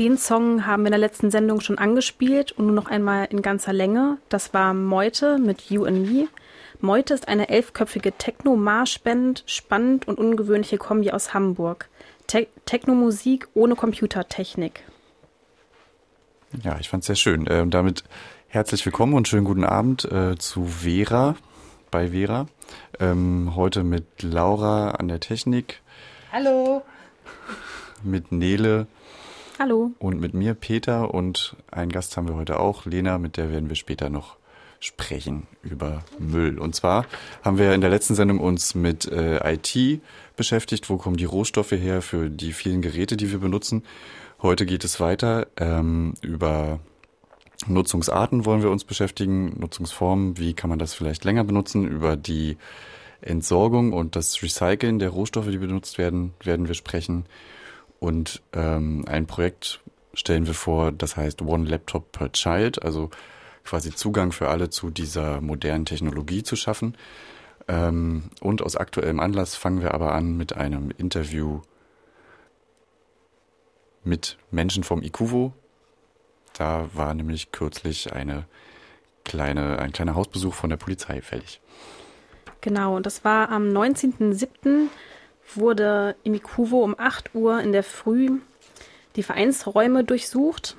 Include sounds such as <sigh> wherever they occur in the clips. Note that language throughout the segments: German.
Den Song haben wir in der letzten Sendung schon angespielt und nur noch einmal in ganzer Länge. Das war Meute mit You and Me. Meute ist eine elfköpfige Techno-Marsch-Band, spannend und ungewöhnliche Kombi aus Hamburg. Te Techno-Musik ohne Computertechnik. Ja, ich fand's sehr schön. Äh, damit herzlich willkommen und schönen guten Abend äh, zu Vera, bei Vera. Ähm, heute mit Laura an der Technik, Hallo. mit Nele Hallo. und mit mir, Peter. Und einen Gast haben wir heute auch, Lena, mit der werden wir später noch sprechen über Müll. Und zwar haben wir in der letzten Sendung uns mit äh, IT beschäftigt. Wo kommen die Rohstoffe her für die vielen Geräte, die wir benutzen? Heute geht es weiter. Ähm, über Nutzungsarten wollen wir uns beschäftigen, Nutzungsformen, wie kann man das vielleicht länger benutzen? Über die Entsorgung und das Recyceln der Rohstoffe, die benutzt werden, werden wir sprechen. Und ähm, ein Projekt stellen wir vor, das heißt One Laptop per Child, also quasi Zugang für alle zu dieser modernen Technologie zu schaffen. Ähm, und aus aktuellem Anlass fangen wir aber an mit einem Interview mit Menschen vom IKUVO. Da war nämlich kürzlich eine kleine, ein kleiner Hausbesuch von der Polizei fällig. Genau, und das war am 19.07. wurde im Ikuvo um 8 Uhr in der Früh die Vereinsräume durchsucht.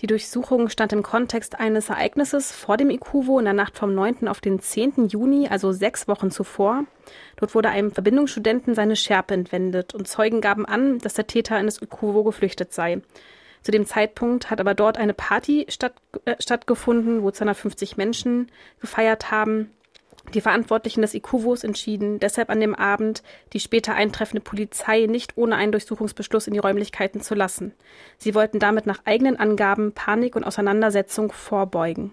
Die Durchsuchung stand im Kontext eines Ereignisses vor dem Ikuvo in der Nacht vom 9. auf den 10. Juni, also sechs Wochen zuvor. Dort wurde einem Verbindungsstudenten seine Schärpe entwendet und Zeugen gaben an, dass der Täter in das Ikuvo geflüchtet sei. Zu dem Zeitpunkt hat aber dort eine Party statt, äh, stattgefunden, wo 250 Menschen gefeiert haben. Die Verantwortlichen des IKUVOs entschieden deshalb an dem Abend, die später eintreffende Polizei nicht ohne einen Durchsuchungsbeschluss in die Räumlichkeiten zu lassen. Sie wollten damit nach eigenen Angaben Panik und Auseinandersetzung vorbeugen.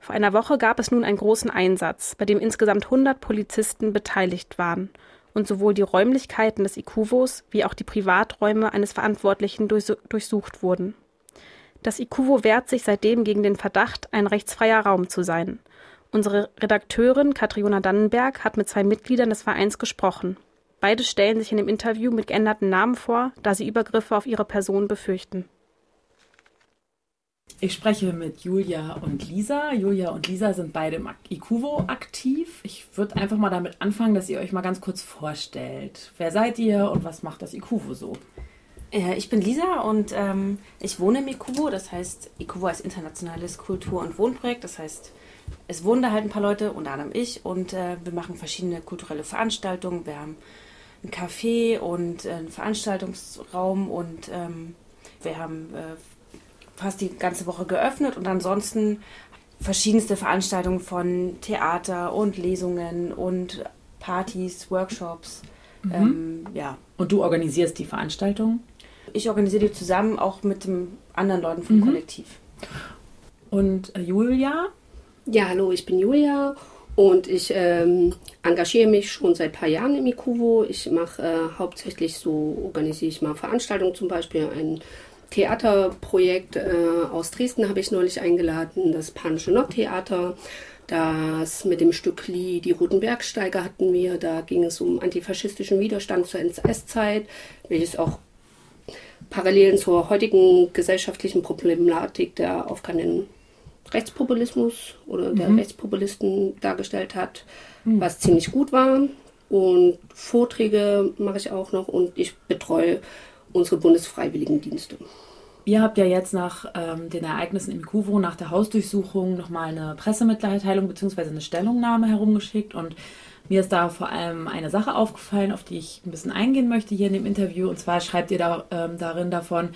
Vor einer Woche gab es nun einen großen Einsatz, bei dem insgesamt 100 Polizisten beteiligt waren und sowohl die Räumlichkeiten des IKUVOs wie auch die Privaträume eines Verantwortlichen durchsucht wurden. Das IKUVO wehrt sich seitdem gegen den Verdacht, ein rechtsfreier Raum zu sein. Unsere Redakteurin Katriona Dannenberg hat mit zwei Mitgliedern des Vereins gesprochen. Beide stellen sich in dem Interview mit geänderten Namen vor, da sie Übergriffe auf ihre Person befürchten. Ich spreche mit Julia und Lisa. Julia und Lisa sind beide im IKUVO aktiv. Ich würde einfach mal damit anfangen, dass ihr euch mal ganz kurz vorstellt. Wer seid ihr und was macht das IKUVO so? Äh, Ich bin Lisa und ähm, ich wohne im IKUVO. Das heißt, IKUVO ist internationales Kultur- und Wohnprojekt. Das heißt, es wohnen da halt ein paar Leute, unter anderem ich, und äh, wir machen verschiedene kulturelle Veranstaltungen. Wir haben ein Café und äh, einen Veranstaltungsraum und ähm, wir haben äh, fast die ganze Woche geöffnet und ansonsten verschiedenste Veranstaltungen von Theater und Lesungen und Partys, Workshops. Ähm, ja, Und du organisierst die Veranstaltung. ich organisiere die zusammen auch mit den anderen Leuten vom Kollektiv. Und äh, Julia, Ja, hallo, ich bin Julia und ich ähm, engagiere mich schon seit ein paar Jahren im IKUVO. Ich mache äh, hauptsächlich so, organisiere ich mal Veranstaltungen, zum Beispiel ein Theaterprojekt äh, aus Dresden habe ich neulich eingeladen, das Panische Nordtheater. Das mit dem Stück Lie, die Roten Bergsteiger hatten wir. Da ging es um antifaschistischen Widerstand zur NS-Zeit, welches auch Parallelen zur heutigen gesellschaftlichen Problematik der aufkommenden Rechtspopulismus oder der Rechtspopulisten dargestellt hat, was ziemlich gut war. Und Vorträge mache ich auch noch und ich betreue unsere Bundesfreiwilligendienste. ihr habt ja jetzt nach ähm, den Ereignissen im IKUVO, nach der Hausdurchsuchung, nochmal eine Pressemitteilung bzw. eine Stellungnahme herumgeschickt. Und mir ist da vor allem eine Sache aufgefallen, auf die ich ein bisschen eingehen möchte hier in dem Interview. Und zwar schreibt ihr da, ähm, darin davon,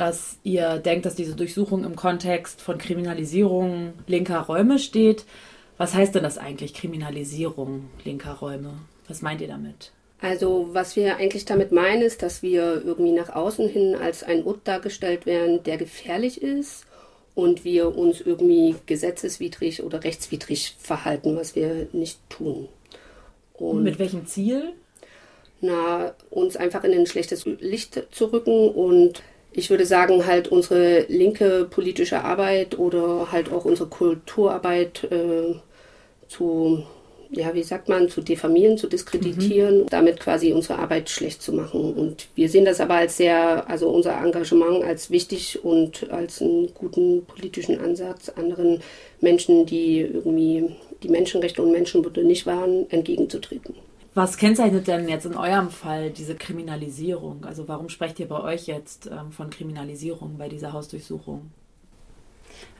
dass ihr denkt, dass diese Durchsuchung im Kontext von Kriminalisierung linker Räume steht. Was heißt denn das eigentlich, Kriminalisierung linker Räume? Was meint ihr damit? Also was wir eigentlich damit meinen, ist, dass wir irgendwie nach außen hin als ein Ort dargestellt werden, der gefährlich ist und wir uns irgendwie gesetzeswidrig oder rechtswidrig verhalten, was wir nicht tun. Und mit welchem Ziel? Na, uns einfach in ein schlechtes Licht zu rücken und ich würde sagen, halt unsere linke politische Arbeit oder halt auch unsere Kulturarbeit äh, zu ja, wie sagt man, zu diffamieren, zu diskreditieren, mhm. damit quasi unsere Arbeit schlecht zu machen. Und wir sehen das aber als sehr, also unser Engagement als wichtig und als einen guten politischen Ansatz, anderen Menschen, die irgendwie die Menschenrechte und Menschenwürde nicht waren, entgegenzutreten. Was kennzeichnet denn jetzt in eurem Fall diese Kriminalisierung? Also warum sprecht ihr bei euch jetzt ähm, von Kriminalisierung bei dieser Hausdurchsuchung?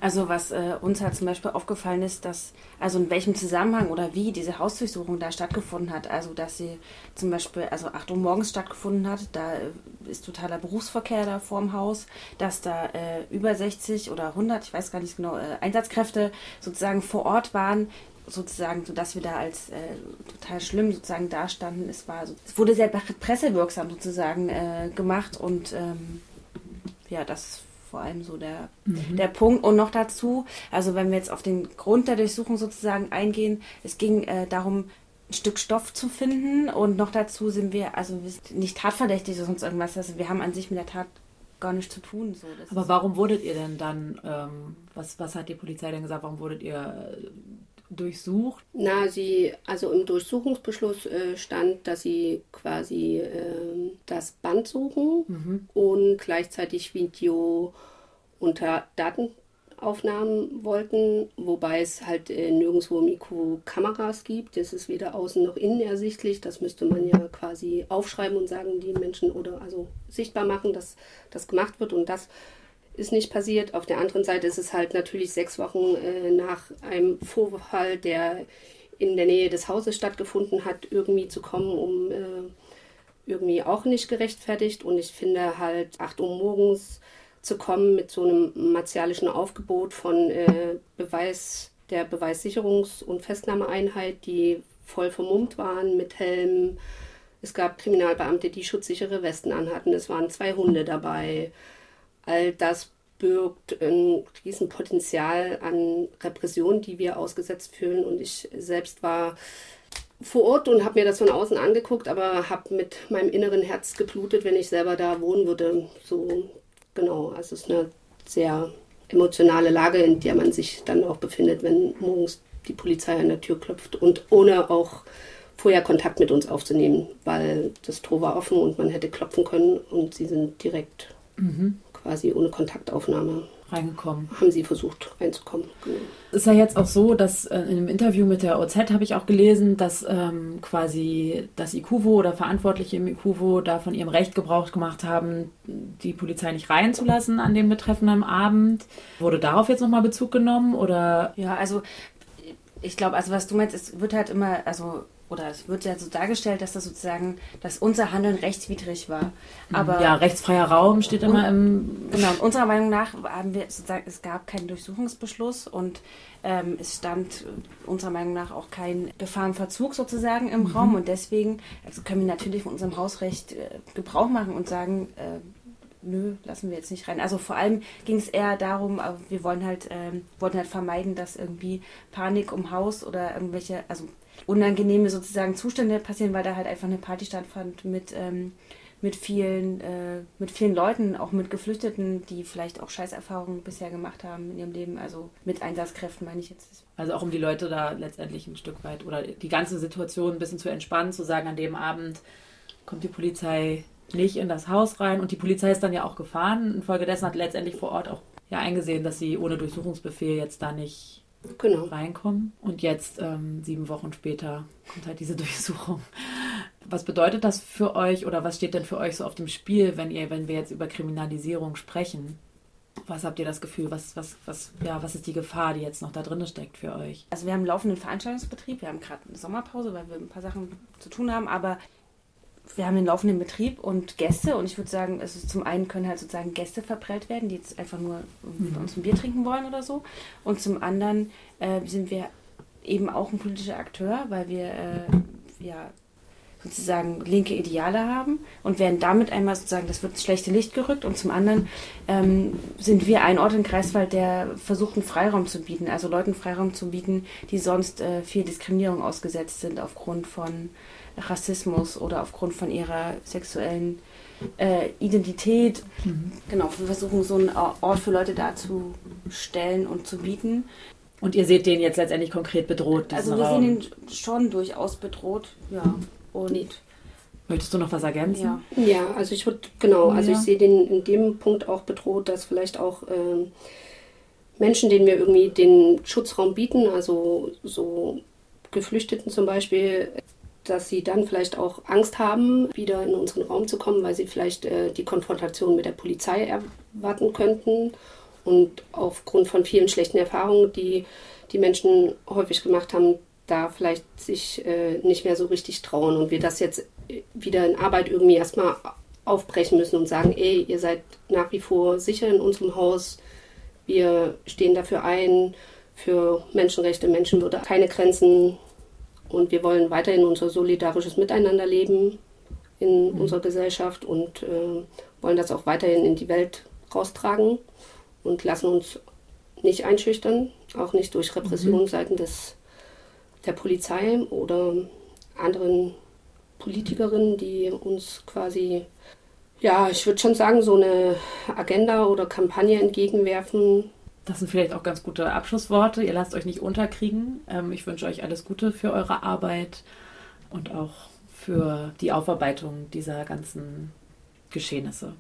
Also was äh, uns halt zum Beispiel aufgefallen ist, dass, also in welchem Zusammenhang oder wie diese Hausdurchsuchung da stattgefunden hat. Also dass sie zum Beispiel, also 8 Uhr morgens stattgefunden hat, da äh, ist totaler Berufsverkehr da vorm Haus, dass da äh, über 60 oder 100, ich weiß gar nicht genau, äh, Einsatzkräfte sozusagen vor Ort waren, sozusagen, sodass wir da als äh, total schlimm sozusagen dastanden. Es war, so, es wurde sehr pressewirksam sozusagen äh, gemacht und ähm, ja, das vor allem so der, mhm. der Punkt. Und noch dazu, also wenn wir jetzt auf den Grund der Durchsuchung sozusagen eingehen, es ging äh, darum, ein Stück Stoff zu finden und noch dazu sind wir, also nicht tatverdächtig oder sonst irgendwas, also wir haben an sich mit der Tat gar nichts zu tun. So. Aber warum wurdet ihr denn dann, ähm, was, was hat die Polizei denn gesagt, warum wurdet ihr äh, durchsucht? Na, sie, also im Durchsuchungsbeschluss äh, stand, dass sie quasi äh, das Band suchen mhm. und gleichzeitig Video unter Datenaufnahmen wollten, wobei es halt äh, nirgendwo Mikrokameras gibt. Das ist weder außen noch innen ersichtlich. Das müsste man ja quasi aufschreiben und sagen, die Menschen oder also sichtbar machen, dass das gemacht wird und das ist nicht passiert. Auf der anderen Seite ist es halt natürlich sechs Wochen äh, nach einem Vorfall, der in der Nähe des Hauses stattgefunden hat, irgendwie zu kommen, um äh, irgendwie auch nicht gerechtfertigt. Und ich finde halt acht Uhr morgens zu kommen mit so einem martialischen Aufgebot von äh, Beweis der Beweissicherungs- und Festnahmeeinheit, die voll vermummt waren mit Helmen. Es gab Kriminalbeamte, die schutzsichere Westen anhatten. Es waren zwei Hunde dabei all das birgt ein Riesenpotenzial an Repression, die wir ausgesetzt fühlen. Und ich selbst war vor Ort und habe mir das von außen angeguckt, aber habe mit meinem inneren Herz geblutet, wenn ich selber da wohnen würde. So genau, also es ist eine sehr emotionale Lage, in der man sich dann auch befindet, wenn morgens die Polizei an der Tür klopft und ohne auch vorher Kontakt mit uns aufzunehmen, weil das Tor war offen und man hätte klopfen können und sie sind direkt mhm quasi ohne Kontaktaufnahme reingekommen. Haben sie versucht reinzukommen. Genau. Ist ja jetzt auch so, dass äh, in einem Interview mit der OZ habe ich auch gelesen, dass ähm, quasi das IKUVO oder Verantwortliche im IKUVO da von ihrem Recht Gebrauch gemacht haben, die Polizei nicht reinzulassen an dem betreffenden Abend. Wurde darauf jetzt nochmal Bezug genommen oder? Ja, also ich glaube, also was du meinst, es wird halt immer, also oder es wird ja so dargestellt, dass das sozusagen, dass unser Handeln rechtswidrig war. Mhm. Aber ja, rechtsfreier Raum steht immer im. Genau, unserer Meinung nach haben wir sozusagen, es gab keinen Durchsuchungsbeschluss und ähm, es stand unserer Meinung nach auch kein Gefahrenverzug sozusagen im mhm. Raum und deswegen also können wir natürlich von unserem Hausrecht äh, Gebrauch machen und sagen, äh, nö, lassen wir jetzt nicht rein. Also vor allem ging es eher darum, wir wollen halt, ähm, wollten halt vermeiden, dass irgendwie Panik um Haus oder irgendwelche, also unangenehme sozusagen Zustände passieren, weil da halt einfach eine Party stattfand mit, ähm, mit vielen, äh, mit vielen Leuten, auch mit Geflüchteten, die vielleicht auch Scheißerfahrungen bisher gemacht haben in ihrem Leben, also mit Einsatzkräften meine ich jetzt. Also auch um die Leute da letztendlich ein Stück weit oder die ganze Situation ein bisschen zu entspannen, zu sagen, an dem Abend kommt die Polizei nicht in das Haus rein und die Polizei ist dann ja auch gefahren. Infolgedessen hat letztendlich vor Ort auch ja eingesehen, dass sie ohne Durchsuchungsbefehl jetzt da nicht genau. reinkommen. Und jetzt, ähm, sieben Wochen später, kommt halt diese <laughs> Durchsuchung. Was bedeutet das für euch oder was steht denn für euch so auf dem Spiel, wenn ihr, wenn wir jetzt über Kriminalisierung sprechen? Was habt ihr das Gefühl? Was, was, was, ja, was ist die Gefahr, die jetzt noch da drin steckt für euch? Also wir haben einen laufenden Veranstaltungsbetrieb, wir haben gerade eine Sommerpause, weil wir ein paar Sachen zu tun haben, aber wir haben den laufenden Betrieb und Gäste und ich würde sagen, ist zum einen können halt sozusagen Gäste verprellt werden, die jetzt einfach nur mhm. bei uns ein Bier trinken wollen oder so. Und zum anderen äh, sind wir eben auch ein politischer Akteur, weil wir äh, ja sozusagen linke Ideale haben und werden damit einmal sozusagen, das wird ins schlechte Licht gerückt und zum anderen ähm, sind wir ein Ort in Greifswald, der versucht, einen Freiraum zu bieten, also Leuten Freiraum zu bieten, die sonst äh, viel Diskriminierung ausgesetzt sind aufgrund von Rassismus oder aufgrund von ihrer sexuellen äh, Identität. Mhm. Genau, wir versuchen so einen Ort für Leute darzustellen und zu bieten. Und ihr seht den jetzt letztendlich konkret bedroht? Also wir Raum. sehen ihn schon durchaus bedroht, ja. Und Möchtest du noch was ergänzen? Ja, ja also ich würde, genau, also ja. ich sehe den in dem Punkt auch bedroht, dass vielleicht auch äh, Menschen, denen wir irgendwie den Schutzraum bieten, also so Geflüchteten zum Beispiel, dass sie dann vielleicht auch Angst haben, wieder in unseren Raum zu kommen, weil sie vielleicht äh, die Konfrontation mit der Polizei erwarten könnten. Und aufgrund von vielen schlechten Erfahrungen, die die Menschen häufig gemacht haben, da vielleicht sich äh, nicht mehr so richtig trauen und wir das jetzt wieder in Arbeit irgendwie erstmal aufbrechen müssen und sagen, ey, ihr seid nach wie vor sicher in unserem Haus, wir stehen dafür ein, für Menschenrechte, Menschenwürde, keine Grenzen, und wir wollen weiterhin unser solidarisches Miteinander leben in mhm. unserer Gesellschaft und äh, wollen das auch weiterhin in die Welt raustragen und lassen uns nicht einschüchtern, auch nicht durch Repression mhm. seitens der Polizei oder anderen Politikerinnen, die uns quasi, ja, ich würde schon sagen, so eine Agenda oder Kampagne entgegenwerfen, das sind vielleicht auch ganz gute Abschlussworte. Ihr lasst euch nicht unterkriegen. Ähm, ich wünsche euch alles Gute für eure Arbeit und auch für die Aufarbeitung dieser ganzen Geschehnisse.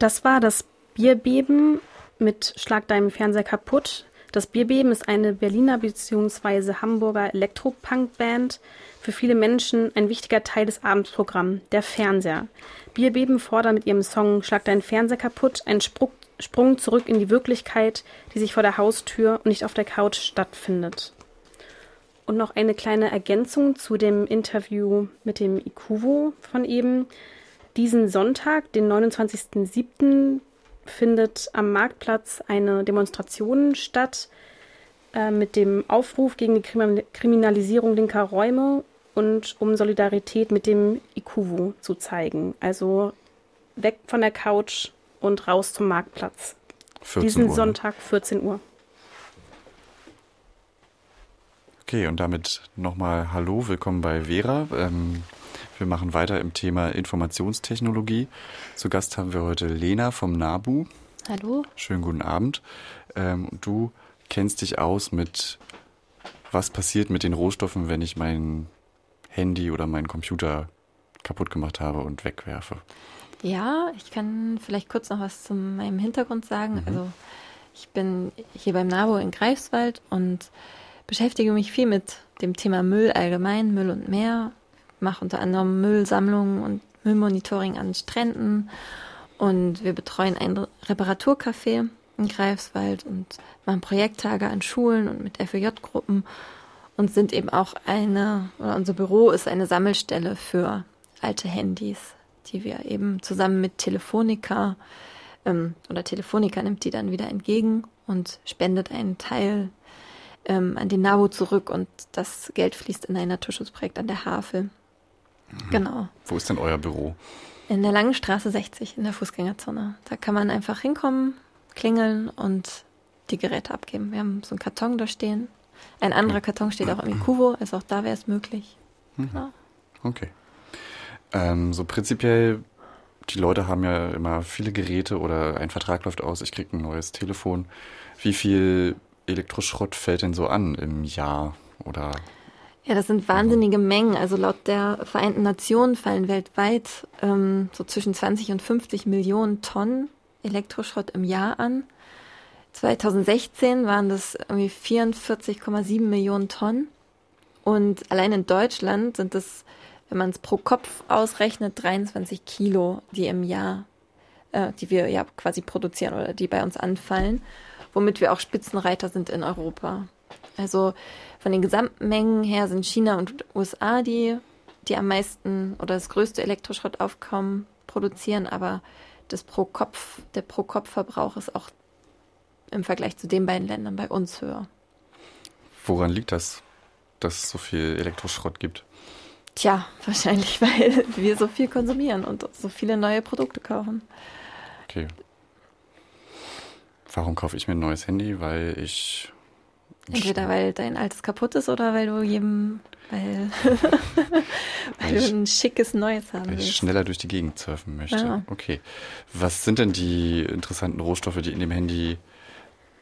Das war das Bierbeben mit Schlag deinem Fernseher kaputt das Bierbeben ist eine Berliner bzw. Hamburger Elektropunk-Band. Für viele Menschen ein wichtiger Teil des Abendprogramms, der Fernseher. Bierbeben fordern mit ihrem Song Schlag deinen Fernseher kaputt einen Sprung, Sprung zurück in die Wirklichkeit, die sich vor der Haustür und nicht auf der Couch stattfindet. Und noch eine kleine Ergänzung zu dem Interview mit dem Ikuvo von eben. Diesen Sonntag, den 29.07., findet am Marktplatz eine Demonstration statt äh, mit dem Aufruf gegen die Kriminalisierung linker Räume und um Solidarität mit dem Ikuvu zu zeigen. Also weg von der Couch und raus zum Marktplatz. Diesen Uhr, ne? Sonntag 14 Uhr. Okay, und damit nochmal Hallo, willkommen bei Vera. Ähm, wir machen weiter im Thema Informationstechnologie. Zu Gast haben wir heute Lena vom NABU. Hallo. Schönen guten Abend. Ähm, du kennst dich aus mit, was passiert mit den Rohstoffen, wenn ich mein Handy oder meinen Computer kaputt gemacht habe und wegwerfe. Ja, ich kann vielleicht kurz noch was zu meinem Hintergrund sagen. Mhm. Also ich bin hier beim NABU in Greifswald und beschäftige mich viel mit dem Thema Müll allgemein, Müll und Meer, mache unter anderem Müllsammlungen und Müllmonitoring an Stränden und wir betreuen ein Reparaturcafé in Greifswald und machen Projekttage an Schulen und mit FEJ-Gruppen und sind eben auch eine, oder unser Büro ist eine Sammelstelle für alte Handys, die wir eben zusammen mit Telefonica ähm, oder Telefonica nimmt die dann wieder entgegen und spendet einen Teil ähm, an den NABU zurück und das Geld fließt in ein Naturschutzprojekt an der Havel. Mhm. Genau. Wo ist denn euer Büro? In der Langen Straße 60 in der Fußgängerzone. Da kann man einfach hinkommen, klingeln und die Geräte abgeben. Wir haben so einen Karton da stehen. Ein anderer Karton steht auch im Kuvo, also auch da wäre es möglich. Mhm. Genau. Okay. Ähm, so prinzipiell, die Leute haben ja immer viele Geräte oder ein Vertrag läuft aus, ich kriege ein neues Telefon. Wie viel Elektroschrott fällt denn so an im Jahr oder ja, das sind wahnsinnige Mengen. Also laut der Vereinten Nationen fallen weltweit ähm, so zwischen 20 und 50 Millionen Tonnen Elektroschrott im Jahr an. 2016 waren das irgendwie 44,7 Millionen Tonnen. Und allein in Deutschland sind es, wenn man es pro Kopf ausrechnet, 23 Kilo, die im Jahr, äh, die wir ja quasi produzieren oder die bei uns anfallen, womit wir auch Spitzenreiter sind in Europa. Also von den Gesamtmengen her sind China und USA die, die am meisten oder das größte Elektroschrottaufkommen produzieren, aber das pro Kopf, der pro Kopf Verbrauch ist auch im Vergleich zu den beiden Ländern bei uns höher. Woran liegt das, dass es so viel Elektroschrott gibt? Tja, wahrscheinlich, <laughs> weil wir so viel konsumieren und so viele neue Produkte kaufen. Okay. Warum kaufe ich mir ein neues Handy? Weil ich. Entweder weil dein altes kaputt ist oder weil du jedem, weil, <laughs> weil du ein schickes neues haben weil ich willst. schneller durch die Gegend surfen möchte. Ja. Okay. Was sind denn die interessanten Rohstoffe, die in dem Handy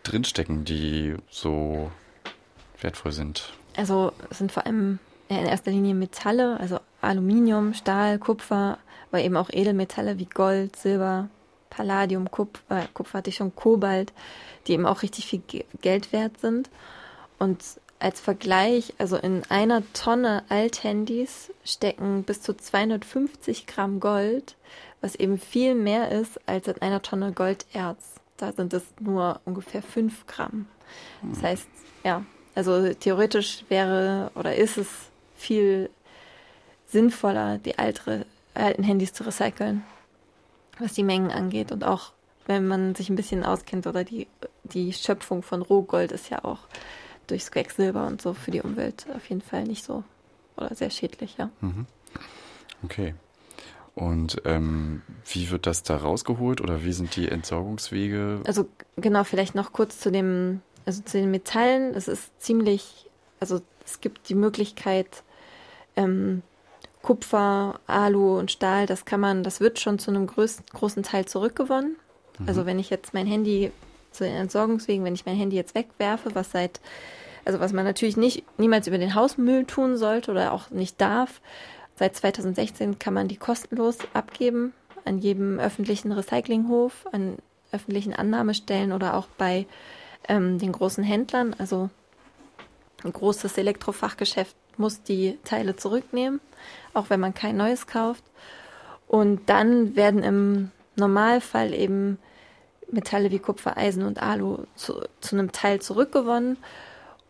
drinstecken, die so wertvoll sind? Also es sind vor allem in erster Linie Metalle, also Aluminium, Stahl, Kupfer, aber eben auch Edelmetalle wie Gold, Silber, Palladium, Kupfer, Kupfer hatte ich schon, Kobalt, die eben auch richtig viel Ge- Geld wert sind. Und als Vergleich, also in einer Tonne Althandys stecken bis zu 250 Gramm Gold, was eben viel mehr ist als in einer Tonne Golderz. Da sind es nur ungefähr 5 Gramm. Das heißt, ja, also theoretisch wäre oder ist es viel sinnvoller, die altere, alten Handys zu recyceln, was die Mengen angeht. Und auch wenn man sich ein bisschen auskennt oder die, die Schöpfung von Rohgold ist ja auch durchs Quecksilber und so für die Umwelt auf jeden Fall nicht so oder sehr schädlich, ja. Okay. Und ähm, wie wird das da rausgeholt oder wie sind die Entsorgungswege? Also genau, vielleicht noch kurz zu dem, also zu den Metallen. Es ist ziemlich, also es gibt die Möglichkeit, ähm, Kupfer, Alu und Stahl, das kann man, das wird schon zu einem größten, großen Teil zurückgewonnen. Also wenn ich jetzt mein Handy zu den Entsorgungswegen, wenn ich mein Handy jetzt wegwerfe, was seit, also was man natürlich nicht niemals über den Hausmüll tun sollte oder auch nicht darf. Seit 2016 kann man die kostenlos abgeben an jedem öffentlichen Recyclinghof, an öffentlichen Annahmestellen oder auch bei ähm, den großen Händlern. Also ein großes Elektrofachgeschäft muss die Teile zurücknehmen, auch wenn man kein neues kauft. Und dann werden im Normalfall eben Metalle wie Kupfer, Eisen und Alu zu, zu einem Teil zurückgewonnen.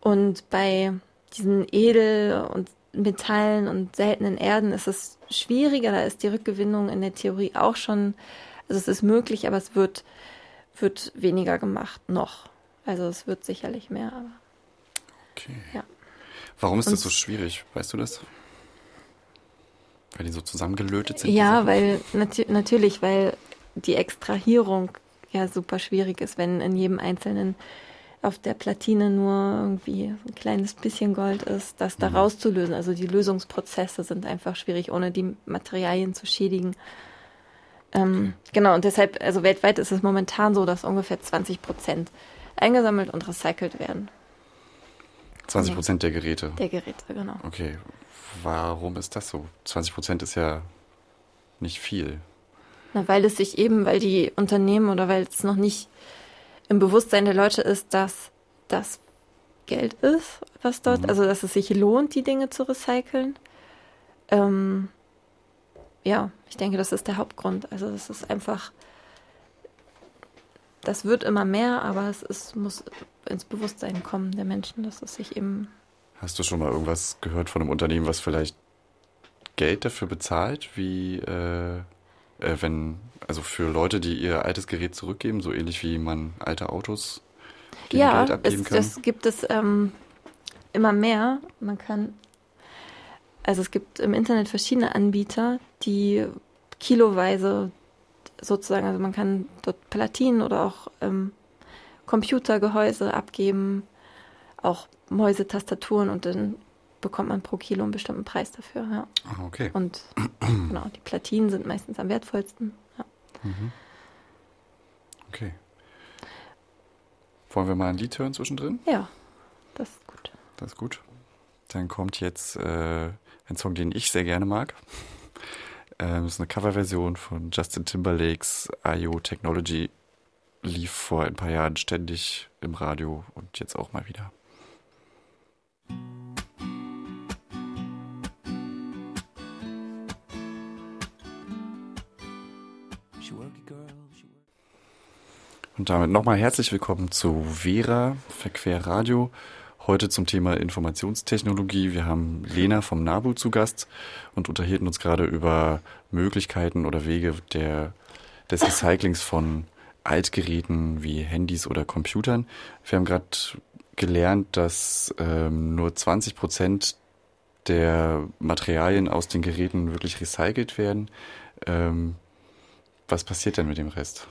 Und bei diesen Edel- und Metallen und seltenen Erden ist es schwieriger. Da ist die Rückgewinnung in der Theorie auch schon, also es ist möglich, aber es wird, wird weniger gemacht noch. Also es wird sicherlich mehr, aber Okay. Ja. Warum ist das Und- so schwierig? Weißt du das? Weil die so zusammengelötet sind? Ja, weil natu natürlich, weil die Extrahierung ja super schwierig ist, wenn in jedem einzelnen auf der Platine nur irgendwie ein kleines bisschen Gold ist, das da rauszulösen. Also die Lösungsprozesse sind einfach schwierig, ohne die Materialien zu schädigen. Ähm, genau, und deshalb, also weltweit ist es momentan so, dass ungefähr 20 Prozent eingesammelt und recycelt werden 20 Prozent der Geräte. der Geräte, genau. Okay. Warum ist das so? 20 Prozent ist ja nicht viel. Na, weil es sich eben, weil die Unternehmen oder weil es noch nicht im Bewusstsein der Leute ist, dass das Geld ist, was dort, also dass es sich lohnt, die Dinge zu recyceln. Ähm, ja, ich denke, das ist der Hauptgrund. Also es ist einfach, das wird immer mehr, aber es ist, muss ins Bewusstsein kommen der Menschen, dass es sich eben Hast du schon mal irgendwas gehört von einem Unternehmen, was vielleicht Geld dafür bezahlt, wie äh, äh, wenn, also für Leute, die ihr altes Gerät zurückgeben, so ähnlich wie man alte Autos gegen ja, Geld abgeben es, kann? das gibt es ähm, immer mehr. Man kann, also es gibt im Internet verschiedene Anbieter, die kiloweise sozusagen, also man kann dort Platinen oder auch ähm, Computergehäuse abgeben, auch Mäusetastaturen und dann bekommt man pro Kilo einen bestimmten Preis dafür. Ja. Ah, okay. Und <clears throat> genau, die Platinen sind meistens am wertvollsten. Ja. Okay. Wollen wir mal ein Lied hören zwischendrin? ja, das ist gut. Das ist gut. Dann kommt jetzt äh, ein Song, den ich sehr gerne mag. <laughs> Ähm, das ist eine Coverversion von Justin Timberlakes IO Technology. Lief vor ein paar Jahren ständig im Radio und jetzt auch mal wieder. Und damit nochmal herzlich willkommen zu Vera Verquer Radio. Heute zum Thema Informationstechnologie. Wir haben Lena vom NABU zu Gast und unterhielten uns gerade über Möglichkeiten oder Wege der des Recyclings von Altgeräten wie Handys oder Computern. Wir haben gerade gelernt, dass ähm, nur 20 Prozent der Materialien aus den Geräten wirklich recycelt werden. Ähm, was passiert denn mit dem Rest?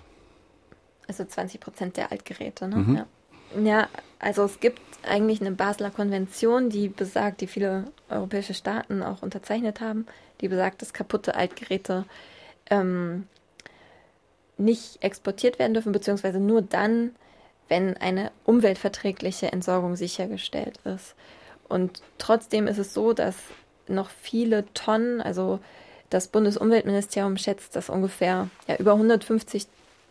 Also 20 Prozent der Altgeräte, ne? Mhm. Ja. ja, also es gibt eigentlich eine Basler Konvention, die besagt, die viele europäische Staaten auch unterzeichnet haben, die besagt, dass kaputte Altgeräte ähm, nicht exportiert werden dürfen, beziehungsweise nur dann, wenn eine umweltverträgliche Entsorgung sichergestellt ist. Und trotzdem ist es so, dass noch viele Tonnen, also das Bundesumweltministerium schätzt, dass ungefähr ja, über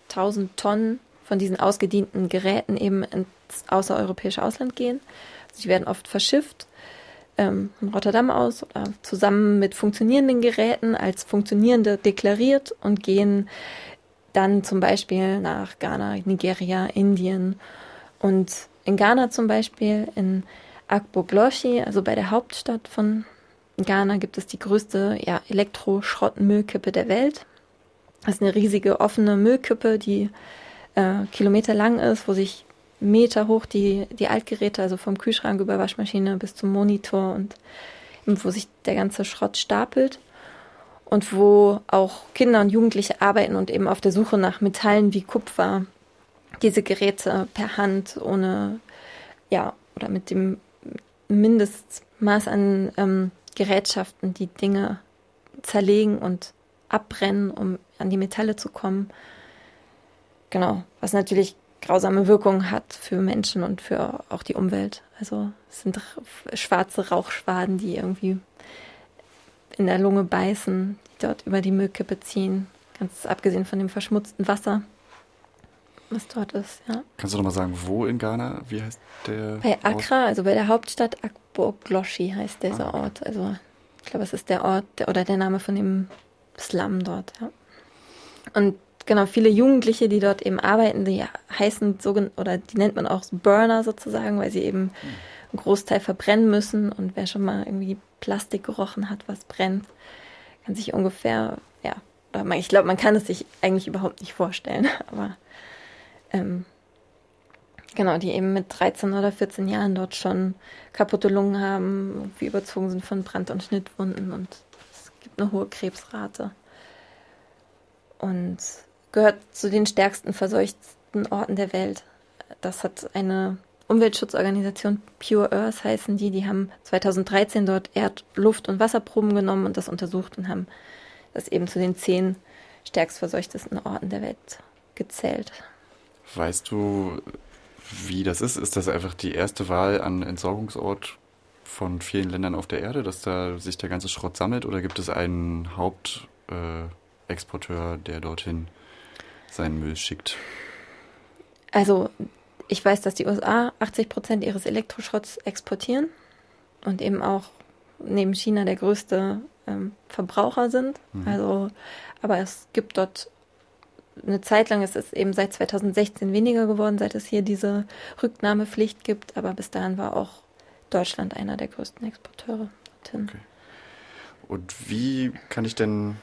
150.000 Tonnen von diesen ausgedienten Geräten eben ins außereuropäische Ausland gehen. Also werden oft verschifft ähm, von Rotterdam aus oder zusammen mit funktionierenden Geräten als funktionierende deklariert und gehen dann zum Beispiel nach Ghana, Nigeria, Indien und in Ghana zum Beispiel in Agbogloshi, also bei der Hauptstadt von Ghana, gibt es die größte ja, Elektroschrottmüllkippe der Welt. Das ist eine riesige offene Müllkippe, die äh, Kilometer lang ist, wo sich Meter hoch die, die Altgeräte, also vom Kühlschrank über Waschmaschine bis zum Monitor und wo sich der ganze Schrott stapelt und wo auch Kinder und Jugendliche arbeiten und eben auf der Suche nach Metallen wie Kupfer diese Geräte per Hand ohne, ja, oder mit dem Mindestmaß an ähm, Gerätschaften, die Dinge zerlegen und abbrennen, um an die Metalle zu kommen. Genau, was natürlich grausame Wirkungen hat für Menschen und für auch die Umwelt. Also es sind schwarze Rauchschwaden, die irgendwie in der Lunge beißen, die dort über die Müllkippe ziehen. Ganz abgesehen von dem verschmutzten Wasser, was dort ist, ja. Kannst du noch mal sagen, wo in Ghana? Wie heißt der? Bei Ort? Accra, also bei der Hauptstadt Agbogloshi heißt dieser Ah. Ort. Also ich glaube, es ist der Ort der, oder der Name von dem Slum dort, ja. Und genau, viele Jugendliche, die dort eben arbeiten, die heißen sogen oder die nennt man auch Burner sozusagen, weil sie eben einen Großteil verbrennen müssen. Und wer schon mal irgendwie Plastik gerochen hat, was brennt, kann sich ungefähr, ja, ich glaube, man kann es sich eigentlich überhaupt nicht vorstellen, <laughs> aber ähm, genau, die eben mit 13 oder 14 Jahren dort schon kaputte Lungen haben, irgendwie überzogen sind von Brand- und Schnittwunden und es gibt eine hohe Krebsrate. Und gehört zu den stärksten verseuchten Orten der Welt. Das hat eine Umweltschutzorganisation, Pure Earth heißen die, die haben 2013 dort Erd-, Luft- und Wasserproben genommen und das untersucht und haben das eben zu den zehn stärkst verseuchtesten Orten der Welt gezählt. Weißt du, wie das ist? Ist das einfach die erste Wahl an Entsorgungsort von vielen Ländern auf der Erde, dass da sich der ganze Schrott sammelt? Oder gibt es einen Hauptexporteur, äh, Exporteur, der dorthin seinen Müll schickt? Also, ich weiß, dass die USA 80 Prozent ihres Elektroschrotts exportieren und eben auch neben China der größte ähm, Verbraucher sind. Mhm. Also, aber es gibt dort eine Zeit lang, es ist eben seit 2016 weniger geworden, seit es hier diese Rücknahmepflicht gibt. Aber bis dahin war auch Deutschland einer der größten Exporteure dorthin. Okay. Und wie kann ich denn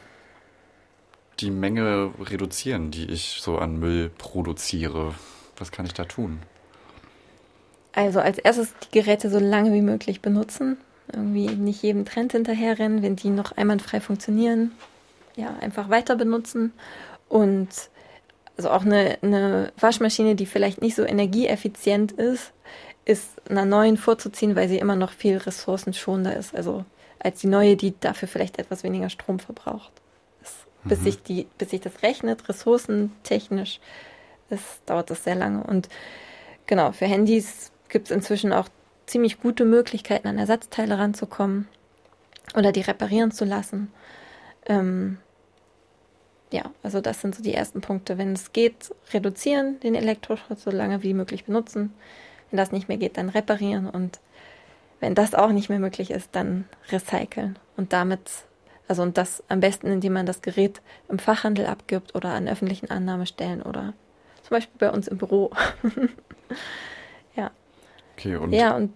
die Menge reduzieren, die ich so an Müll produziere? Was kann ich da tun? Also als erstes die Geräte so lange wie möglich benutzen. Irgendwie nicht jedem Trend hinterherrennen, wenn die noch einwandfrei funktionieren. Ja, einfach weiter benutzen. Und also auch eine, eine Waschmaschine, die vielleicht nicht so energieeffizient ist, ist einer neuen vorzuziehen, weil sie immer noch viel ressourcenschonender ist. Also als die neue, die dafür vielleicht etwas weniger Strom verbraucht. Bis, Mhm. sich die, bis sich das rechnet, ressourcentechnisch, das dauert das sehr lange. Und genau, für Handys gibt es inzwischen auch ziemlich gute Möglichkeiten, an Ersatzteile ranzukommen oder die reparieren zu lassen. Ähm, ja, also das sind so die ersten Punkte. Wenn es geht, reduzieren den Elektroschrott so lange wie möglich benutzen. Wenn das nicht mehr geht, dann reparieren und wenn das auch nicht mehr möglich ist, dann recyceln und damit, also und das am besten, indem man das Gerät im Fachhandel abgibt oder an öffentlichen Annahmestellen oder zum Beispiel bei uns im Büro. <laughs> ja. Okay, und ja, und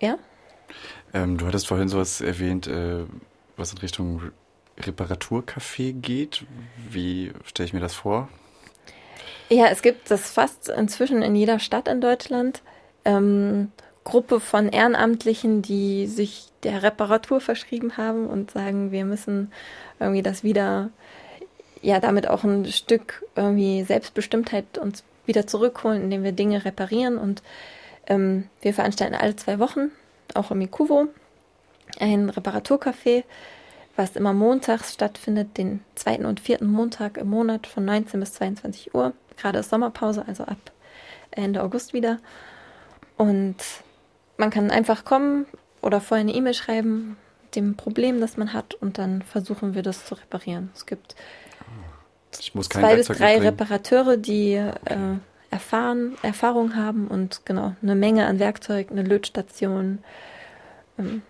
ja, ähm, du hattest vorhin sowas erwähnt, äh, was in Richtung Reparaturcafé geht. Wie stelle ich mir das vor? Ja, es gibt das fast inzwischen in jeder Stadt in Deutschland. Ähm, Gruppe von Ehrenamtlichen, die sich der Reparatur verschrieben haben und sagen, wir müssen irgendwie das wieder, ja, damit auch ein Stück irgendwie Selbstbestimmtheit uns wieder zurückholen, indem wir Dinge reparieren. Und ähm, wir veranstalten alle zwei Wochen, auch im Ikuvo, ein Reparaturcafé, was immer montags stattfindet, den zweiten und vierten Montag im Monat von 19 bis 22 Uhr. Gerade ist Sommerpause, also ab Ende August wieder. Und man kann einfach kommen oder vorher eine E-Mail schreiben, dem Problem, das man hat, und dann versuchen wir das zu reparieren. Es gibt zwei bis drei mitbringen. Reparateure, die äh, erfahren, Erfahrung haben und genau eine Menge an Werkzeug, eine Lötstation. Ähm,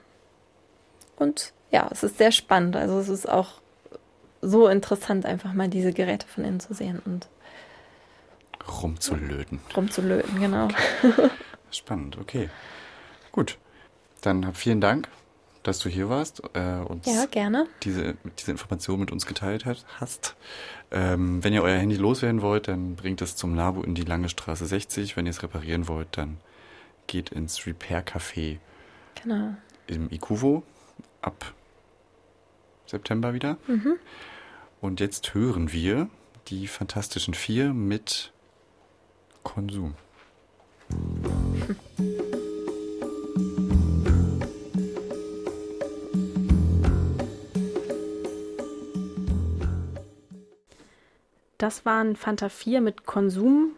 und ja, es ist sehr spannend. Also es ist auch so interessant, einfach mal diese Geräte von innen zu sehen und rumzulöten. Rumzulöten, genau. <laughs> Spannend, okay. Gut. Dann vielen Dank, dass du hier warst äh, und ja. Diese, diese Information mit uns geteilt hat, hast. Ähm, wenn ihr euer Handy loswerden wollt, dann bringt es zum Labo in die Lange Straße 60. Wenn ihr es reparieren wollt, dann geht ins Repair Café genau. im Ikuvo ab September wieder. Mhm. Und jetzt hören wir die Fantastischen Vier mit Konsum. Hm. <laughs> Das waren Fanta 4 mit Konsum,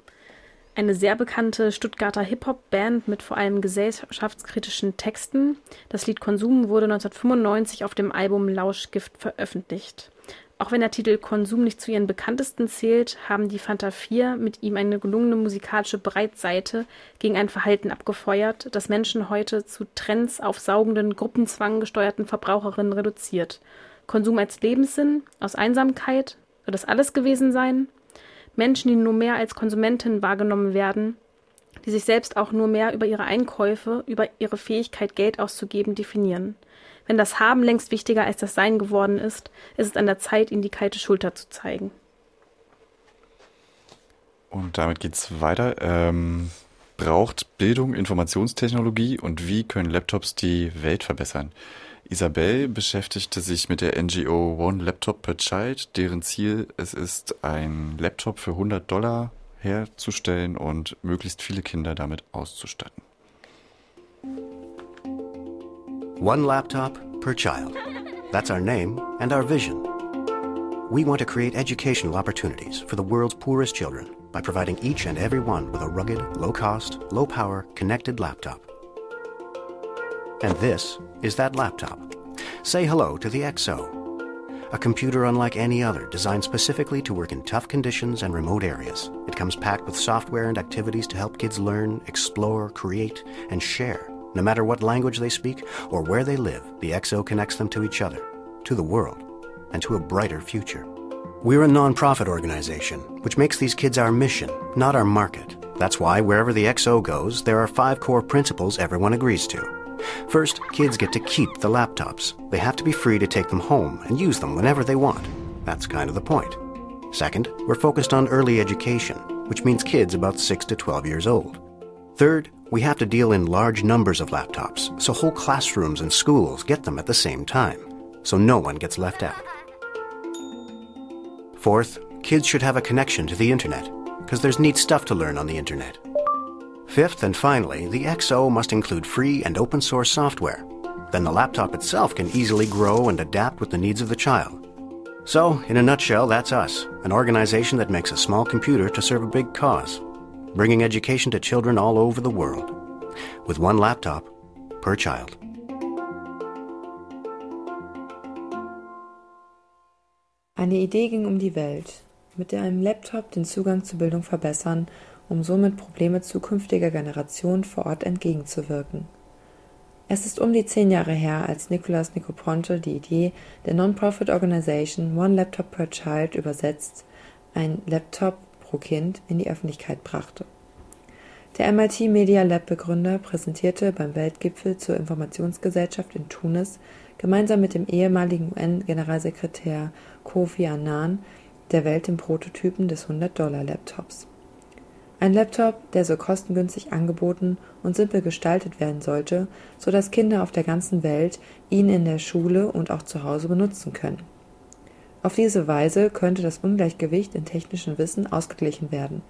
eine sehr bekannte Stuttgarter Hip-Hop-Band mit vor allem gesellschaftskritischen Texten. Das Lied Konsum wurde 1995 auf dem Album Lauschgift veröffentlicht. Auch wenn der Titel Konsum nicht zu ihren bekanntesten zählt, haben die Fanta 4 mit ihm eine gelungene musikalische Breitseite gegen ein Verhalten abgefeuert, das Menschen heute zu Trends aufsaugenden, Gruppenzwang gesteuerten Verbraucherinnen reduziert. Konsum als Lebenssinn, aus Einsamkeit, soll das alles gewesen sein? Menschen, die nur mehr als Konsumentinnen wahrgenommen werden, die sich selbst auch nur mehr über ihre Einkäufe, über ihre Fähigkeit, Geld auszugeben, definieren. Wenn das Haben längst wichtiger als das Sein geworden ist, ist es an der Zeit, ihnen die kalte Schulter zu zeigen. Und damit geht's weiter. Ähm, braucht Bildung Informationstechnologie und wie können Laptops die Welt verbessern? Isabel beschäftigte sich mit der NGO One Laptop per Child, deren Ziel es ist, ein Laptop für 100 Dollar herzustellen und möglichst viele Kinder damit auszustatten. One laptop per child. That's our name and our vision. We want to create educational opportunities for the world's poorest children by providing each and every one with a rugged, low cost, low power, connected laptop. And this is that laptop. Say hello to the XO, a computer unlike any other designed specifically to work in tough conditions and remote areas. It comes packed with software and activities to help kids learn, explore, create, and share. No matter what language they speak or where they live, the XO connects them to each other, to the world, and to a brighter future. We're a nonprofit organization, which makes these kids our mission, not our market. That's why wherever the XO goes, there are five core principles everyone agrees to. First, kids get to keep the laptops. They have to be free to take them home and use them whenever they want. That's kind of the point. Second, we're focused on early education, which means kids about 6 to 12 years old. Third, we have to deal in large numbers of laptops, so whole classrooms and schools get them at the same time, so no one gets left out. Fourth, kids should have a connection to the internet, because there's neat stuff to learn on the internet. Fifth and finally, the XO must include free and open source software. Then the laptop itself can easily grow and adapt with the needs of the child. So, in a nutshell, that's us, an organization that makes a small computer to serve a big cause, bringing education to children all over the world, with one laptop per child. Eine Idee ging um die Welt, mit der einem Laptop den Zugang zur Bildung verbessern um somit Probleme zukünftiger Generationen vor Ort entgegenzuwirken. Es ist um die zehn Jahre her, als Nicolas Nicoponte die Idee der Non-Profit Organization One Laptop per Child übersetzt, ein Laptop pro Kind, in die Öffentlichkeit brachte. Der MIT Media Lab Begründer präsentierte beim Weltgipfel zur Informationsgesellschaft in Tunis gemeinsam mit dem ehemaligen UN-Generalsekretär Kofi Annan der Welt den Prototypen des 100-Dollar-Laptops. Ein Laptop, der so kostengünstig angeboten und simpel gestaltet werden sollte, so dass Kinder auf der ganzen Welt ihn in der Schule und auch zu Hause benutzen können. Auf diese Weise könnte das Ungleichgewicht in technischem Wissen ausgeglichen werden.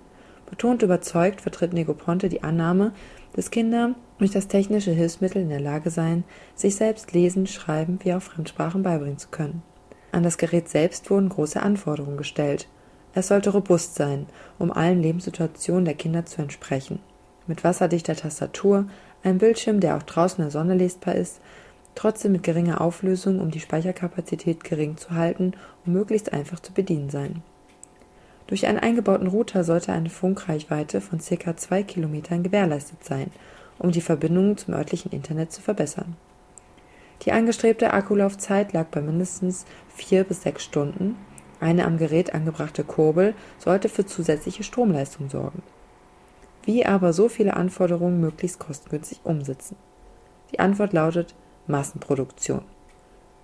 Betont überzeugt vertritt Negroponte die Annahme, dass Kinder durch das technische Hilfsmittel in der Lage seien, sich selbst lesen, schreiben wie auch Fremdsprachen beibringen zu können. An das Gerät selbst wurden große Anforderungen gestellt. Es sollte robust sein, um allen Lebenssituationen der Kinder zu entsprechen. Mit wasserdichter Tastatur, einem Bildschirm, der auch draußen in der Sonne lesbar ist, trotzdem mit geringer Auflösung, um die Speicherkapazität gering zu halten und möglichst einfach zu bedienen sein. Durch einen eingebauten Router sollte eine Funkreichweite von ca. 2 Kilometern gewährleistet sein, um die Verbindungen zum örtlichen Internet zu verbessern. Die angestrebte Akkulaufzeit lag bei mindestens 4 bis 6 Stunden eine am Gerät angebrachte Kurbel sollte für zusätzliche Stromleistung sorgen. Wie aber so viele Anforderungen möglichst kostengünstig umsetzen? Die Antwort lautet Massenproduktion.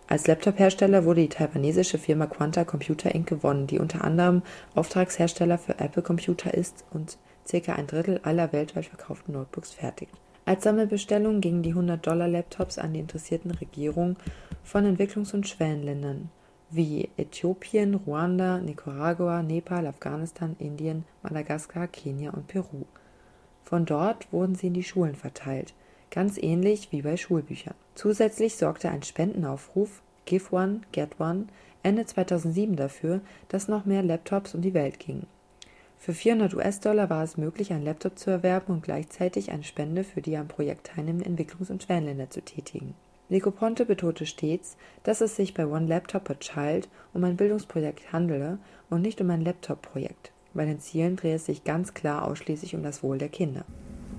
Als Laptop-Hersteller wurde die taiwanesische Firma Quanta Computer Inc. gewonnen, die unter anderem Auftragshersteller für Apple Computer ist und ca. ein Drittel aller weltweit verkauften Notebooks fertigt. Als Sammelbestellung gingen die 100-Dollar-Laptops an die interessierten Regierungen von Entwicklungs- und Schwellenländern wie Äthiopien, Ruanda, Nicaragua, Nepal, Afghanistan, Indien, Madagaskar, Kenia und Peru. Von dort wurden sie in die Schulen verteilt, ganz ähnlich wie bei Schulbüchern. Zusätzlich sorgte ein Spendenaufruf Give One, Get One Ende 2007 dafür, dass noch mehr Laptops um die Welt gingen. Für 400 US-Dollar war es möglich, einen Laptop zu erwerben und gleichzeitig eine Spende für die am Projekt teilnehmenden Entwicklungs- und Schwellenländer zu tätigen. Negroponte betonte stets, dass es sich bei One Laptop per Child um ein Bildungsprojekt handele und nicht um ein Laptop-Projekt. Bei den Zielen drehe es sich ganz klar ausschließlich um das Wohl der Kinder.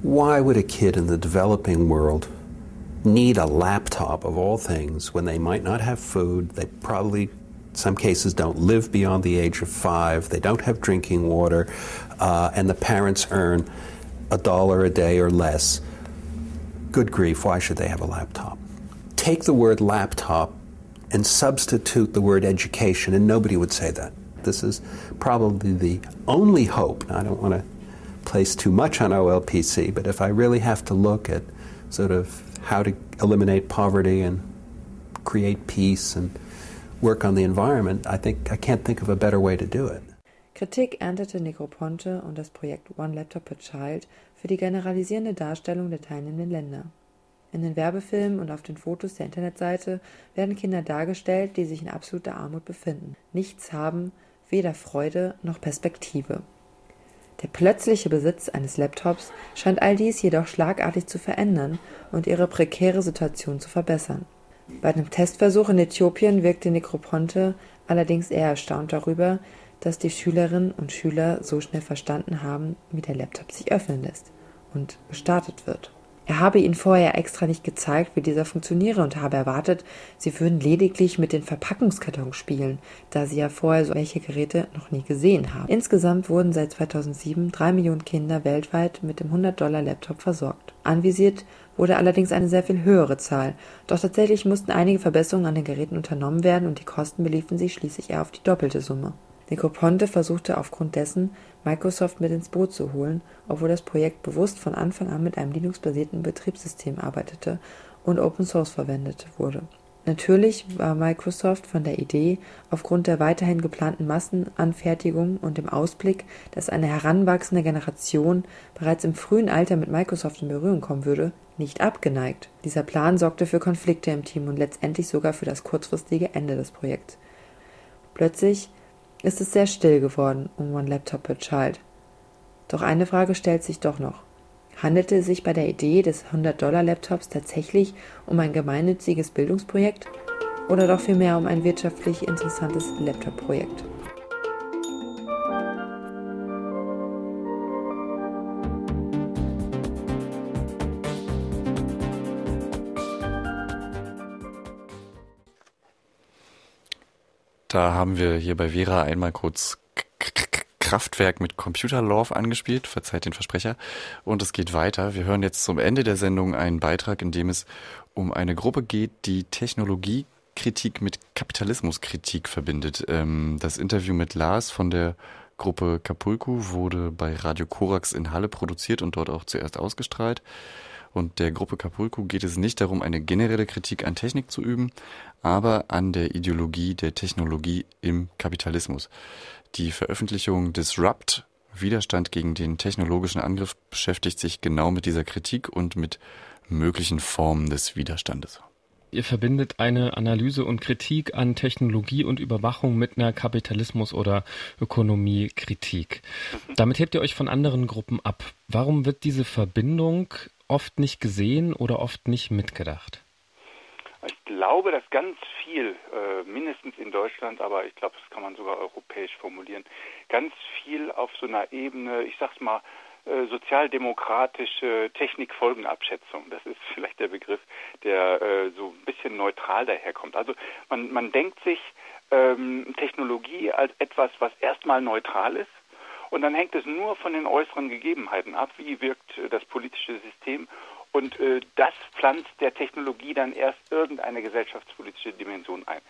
Why would a kid in the developing world need a laptop of all things when they might not have food, they probably some cases don't live beyond the age of five, they don't have drinking water, uh, and the parents earn a dollar a day or less. Good grief, why should they have a laptop? Take the word laptop and substitute the word education, and nobody would say that. This is probably the only hope. I don't want to place too much on OLPC, but if I really have to look at sort of how to eliminate poverty and create peace and work on the environment, I think I can't think of a better way to do it. Kritik erntete Negroponte und das Projekt One Laptop per Child für die generalisierende Darstellung der teilnehmenden Länder. In den Werbefilmen und auf den Fotos der Internetseite werden Kinder dargestellt, die sich in absoluter Armut befinden, nichts haben, weder Freude noch Perspektive. Der plötzliche Besitz eines Laptops scheint all dies jedoch schlagartig zu verändern und ihre prekäre Situation zu verbessern. Bei einem Testversuch in Äthiopien wirkte Nekroponte allerdings eher erstaunt darüber, dass die Schülerinnen und Schüler so schnell verstanden haben, wie der Laptop sich öffnen lässt und gestartet wird. Er habe ihnen vorher extra nicht gezeigt, wie dieser funktioniere und habe erwartet, sie würden lediglich mit den Verpackungskartons spielen, da sie ja vorher solche Geräte noch nie gesehen haben. Insgesamt wurden seit 2007 drei Millionen Kinder weltweit mit dem 100-Dollar-Laptop versorgt. Anvisiert wurde allerdings eine sehr viel höhere Zahl, doch tatsächlich mussten einige Verbesserungen an den Geräten unternommen werden und die Kosten beliefen sich schließlich eher auf die doppelte Summe. Negroponte versuchte aufgrund dessen, Microsoft mit ins Boot zu holen, obwohl das Projekt bewusst von Anfang an mit einem Linux-basierten Betriebssystem arbeitete und Open Source verwendet wurde. Natürlich war Microsoft von der Idee, aufgrund der weiterhin geplanten Massenanfertigung und dem Ausblick, dass eine heranwachsende Generation bereits im frühen Alter mit Microsoft in Berührung kommen würde, nicht abgeneigt. Dieser Plan sorgte für Konflikte im Team und letztendlich sogar für das kurzfristige Ende des Projekts. Plötzlich ist es sehr still geworden um One Laptop per Child. Doch eine Frage stellt sich doch noch. Handelte es sich bei der Idee des 100-Dollar-Laptops tatsächlich um ein gemeinnütziges Bildungsprojekt oder doch vielmehr um ein wirtschaftlich interessantes Laptop-Projekt? Da haben wir hier bei Vera einmal kurz Kraftwerk mit Computerlove angespielt, verzeiht den Versprecher. Und es geht weiter. Wir hören jetzt zum Ende der Sendung einen Beitrag, in dem es um eine Gruppe geht, die Technologiekritik mit Kapitalismuskritik verbindet. Ähm, das Interview mit Lars von der Gruppe Kapulku wurde bei Radio Korax in Halle produziert und dort auch zuerst ausgestrahlt. Und der Gruppe Kapulku geht es nicht darum, eine generelle Kritik an Technik zu üben, aber an der Ideologie der Technologie im Kapitalismus. Die Veröffentlichung Disrupt, Widerstand gegen den technologischen Angriff, beschäftigt sich genau mit dieser Kritik und mit möglichen Formen des Widerstandes. Ihr verbindet eine Analyse und Kritik an Technologie und Überwachung mit einer Kapitalismus- oder Ökonomiekritik. Damit hebt ihr euch von anderen Gruppen ab. Warum wird diese Verbindung oft nicht gesehen oder oft nicht mitgedacht? Ich glaube, dass ganz viel, äh, mindestens in Deutschland, aber ich glaube, das kann man sogar europäisch formulieren, ganz viel auf so einer Ebene, ich sag's mal, äh, sozialdemokratische Technikfolgenabschätzung. Das ist <laughs> vielleicht der Begriff, der äh, so ein bisschen neutral daherkommt. Also man, man denkt sich ähm, Technologie als etwas, was erstmal neutral ist. Und dann hängt es nur von den äußeren Gegebenheiten ab, wie wirkt äh, das politische System. Und äh, das pflanzt der Technologie dann erst irgendeine gesellschaftspolitische Dimension ein.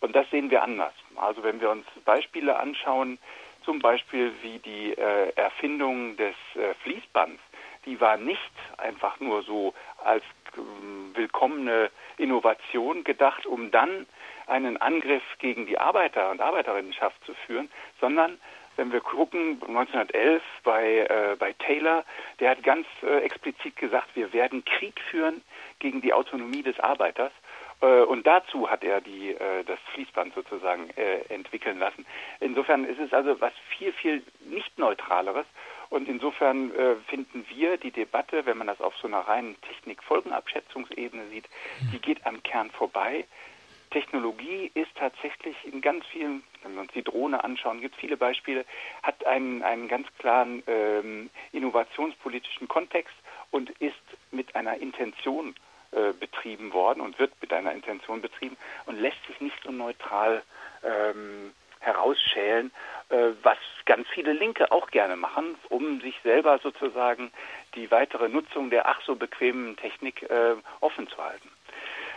Und das sehen wir anders. Also wenn wir uns Beispiele anschauen, zum Beispiel wie die äh, Erfindung des äh, Fließbands. Die war nicht einfach nur so als äh, willkommene Innovation gedacht, um dann einen Angriff gegen die Arbeiter und Arbeiterinnenschaft zu führen, sondern wenn wir gucken, 1911 bei, äh, bei Taylor, der hat ganz äh, explizit gesagt, wir werden Krieg führen gegen die Autonomie des Arbeiters. Äh, und dazu hat er die, äh, das Fließband sozusagen äh, entwickeln lassen. Insofern ist es also was viel, viel nicht neutraleres. Und insofern finden wir die Debatte, wenn man das auf so einer reinen Technik-Folgenabschätzungsebene sieht, die geht am Kern vorbei. Technologie ist tatsächlich in ganz vielen, wenn wir uns die Drohne anschauen, gibt es viele Beispiele, hat einen, einen ganz klaren ähm, innovationspolitischen Kontext und ist mit einer Intention äh, betrieben worden und wird mit einer Intention betrieben und lässt sich nicht so neutral ähm, herausschälen, äh, was ganz viele Linke auch gerne machen, um sich selber sozusagen die weitere Nutzung der ach so bequemen Technik äh, offen zu halten.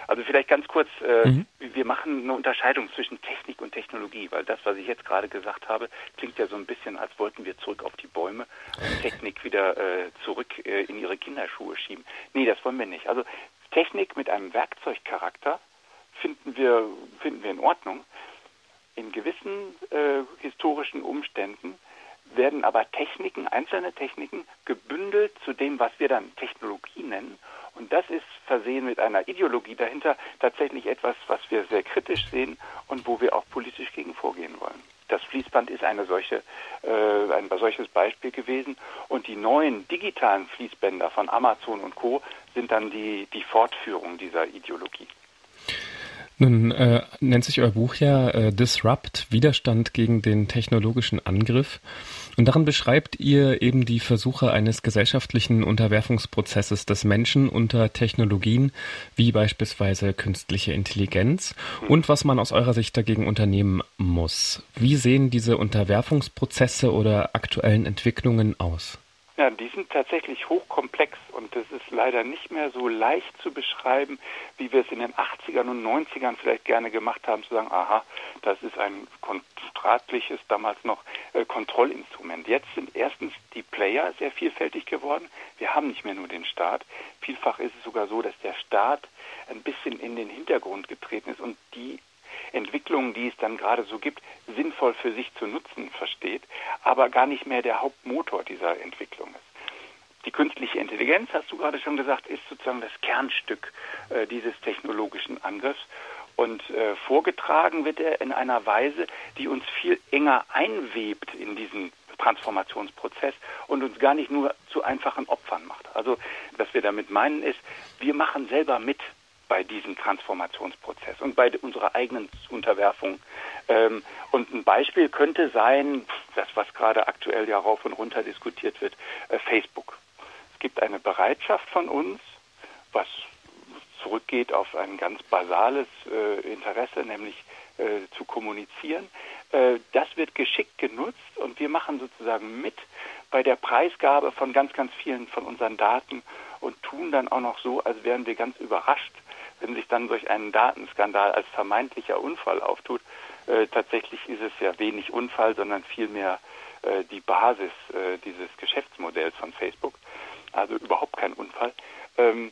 Also vielleicht ganz kurz, äh, mhm. wir machen eine Unterscheidung zwischen Technik und Technologie, weil das, was ich jetzt gerade gesagt habe, klingt ja so ein bisschen, als wollten wir zurück auf die Bäume und Technik wieder äh, zurück äh, in ihre Kinderschuhe schieben. Nee, das wollen wir nicht. Also Technik mit einem Werkzeugcharakter finden wir, finden wir in Ordnung. In gewissen äh, historischen Umständen werden aber Techniken, einzelne Techniken, gebündelt zu dem, was wir dann Technologie nennen. Und das ist versehen mit einer Ideologie dahinter tatsächlich etwas, was wir sehr kritisch sehen und wo wir auch politisch gegen vorgehen wollen. Das Fließband ist eine solche, äh, ein solches Beispiel gewesen. Und die neuen digitalen Fließbänder von Amazon und Co. sind dann die, die Fortführung dieser Ideologie. Nun äh, nennt sich euer Buch ja äh, Disrupt, Widerstand gegen den technologischen Angriff. Und darin beschreibt ihr eben die Versuche eines gesellschaftlichen Unterwerfungsprozesses des Menschen unter Technologien wie beispielsweise künstliche Intelligenz und was man aus eurer Sicht dagegen unternehmen muss. Wie sehen diese Unterwerfungsprozesse oder aktuellen Entwicklungen aus? Ja, die sind tatsächlich hochkomplex und es ist leider nicht mehr so leicht zu beschreiben, wie wir es in den 80ern und 90ern vielleicht gerne gemacht haben, zu sagen, aha, das ist ein staatliches, damals noch äh, Kontrollinstrument. Jetzt sind erstens die Player sehr vielfältig geworden. Wir haben nicht mehr nur den Staat. Vielfach ist es sogar so, dass der Staat ein bisschen in den Hintergrund getreten ist und die Entwicklungen, die es dann gerade so gibt, sinnvoll für sich zu nutzen versteht, aber gar nicht mehr der Hauptmotor dieser Entwicklung ist. Die künstliche Intelligenz, hast du gerade schon gesagt, ist sozusagen das Kernstück äh, dieses technologischen Angriffs. Und äh, vorgetragen wird er in einer Weise, die uns viel enger einwebt in diesen Transformationsprozess und uns gar nicht nur zu einfachen Opfern macht. Also, was wir damit meinen ist, wir machen selber mit bei diesem Transformationsprozess und bei unserer eigenen Unterwerfung. Ähm, und ein Beispiel könnte sein, das was gerade aktuell ja rauf und runter diskutiert wird, äh, Facebook. Es gibt eine Bereitschaft von uns, was zurückgeht auf ein ganz basales äh, Interesse, nämlich äh, zu kommunizieren, Äh, das wird geschickt genutzt und wir machen sozusagen mit bei der Preisgabe von ganz, ganz vielen von unseren Daten und tun dann auch noch so, als wären wir ganz überrascht, wenn sich dann solch ein Datenskandal als vermeintlicher Unfall auftut. Äh, tatsächlich ist es ja wenig Unfall, sondern vielmehr äh, die Basis äh, dieses Geschäftsmodells von Facebook. Also überhaupt kein Unfall. Ähm,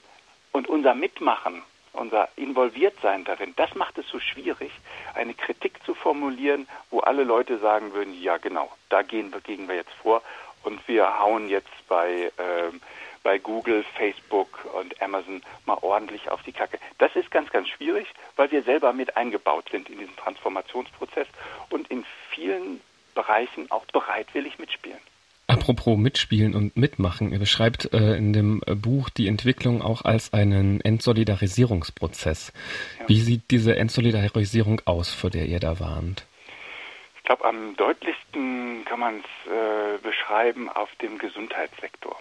und unser Mitmachen, unser Involviertsein darin, das macht es so schwierig, eine Kritik zu formulieren, wo alle Leute sagen würden, ja genau, da gehen wir, gehen wir jetzt vor und wir hauen jetzt bei, ähm, bei Google, Facebook und Amazon mal ordentlich auf die Kacke. Das ist ganz, ganz schwierig, weil wir selber mit eingebaut sind in diesen Transformationsprozess und in vielen Bereichen auch bereitwillig mitspielen. Apropos mitspielen und mitmachen, ihr beschreibt äh, in dem äh, Buch die Entwicklung auch als einen Entsolidarisierungsprozess. Ja. Wie sieht diese Entsolidarisierung aus, vor der ihr da warnt? Ich glaube, am deutlichsten kann man es äh, beschreiben auf dem Gesundheitssektor.